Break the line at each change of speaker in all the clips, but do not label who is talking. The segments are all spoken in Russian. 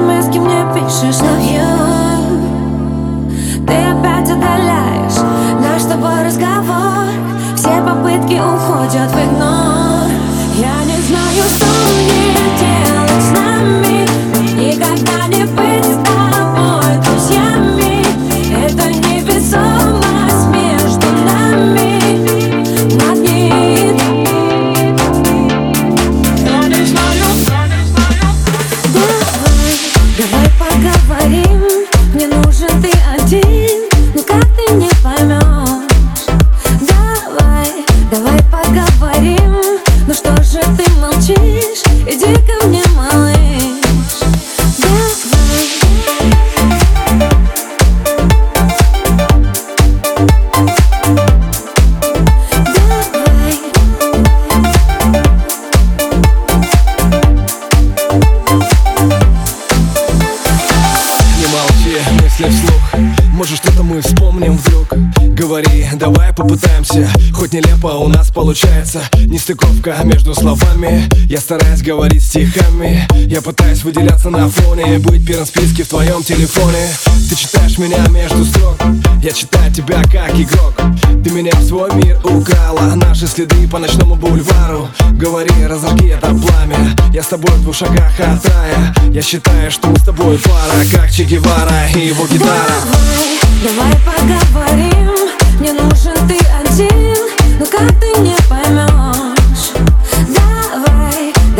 смс мне пишешь, но you Ты опять отдаляешь наш с тобой разговор. Все попытки уходят в игнор поговорим. Мне нужен ты один
вспомним вдруг Говори, давай попытаемся. Хоть нелепо у нас получается Нестыковка между словами. Я стараюсь говорить стихами Я пытаюсь выделяться на фоне Быть первым в списке в твоем телефоне. Ты читаешь меня между строк Я читаю тебя как игрок. Ты меня в свой мир украла Наши следы по ночному бульвару. Говори, разожги это пламя Я с тобой в двух шагах от рая. Я считаю, что мы с тобой пара Как Че Гевара и его гитара.
Давай,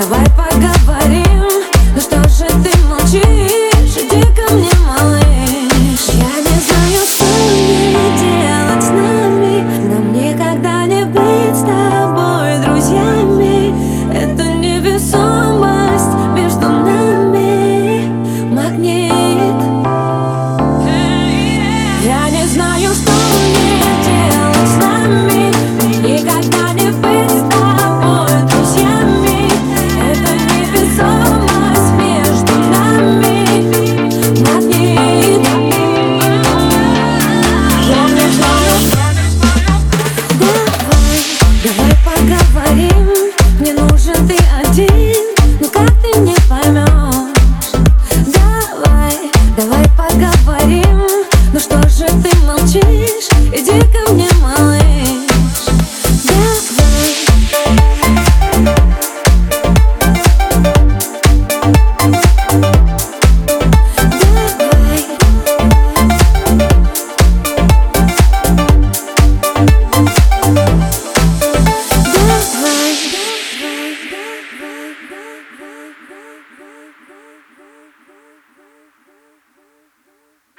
Давай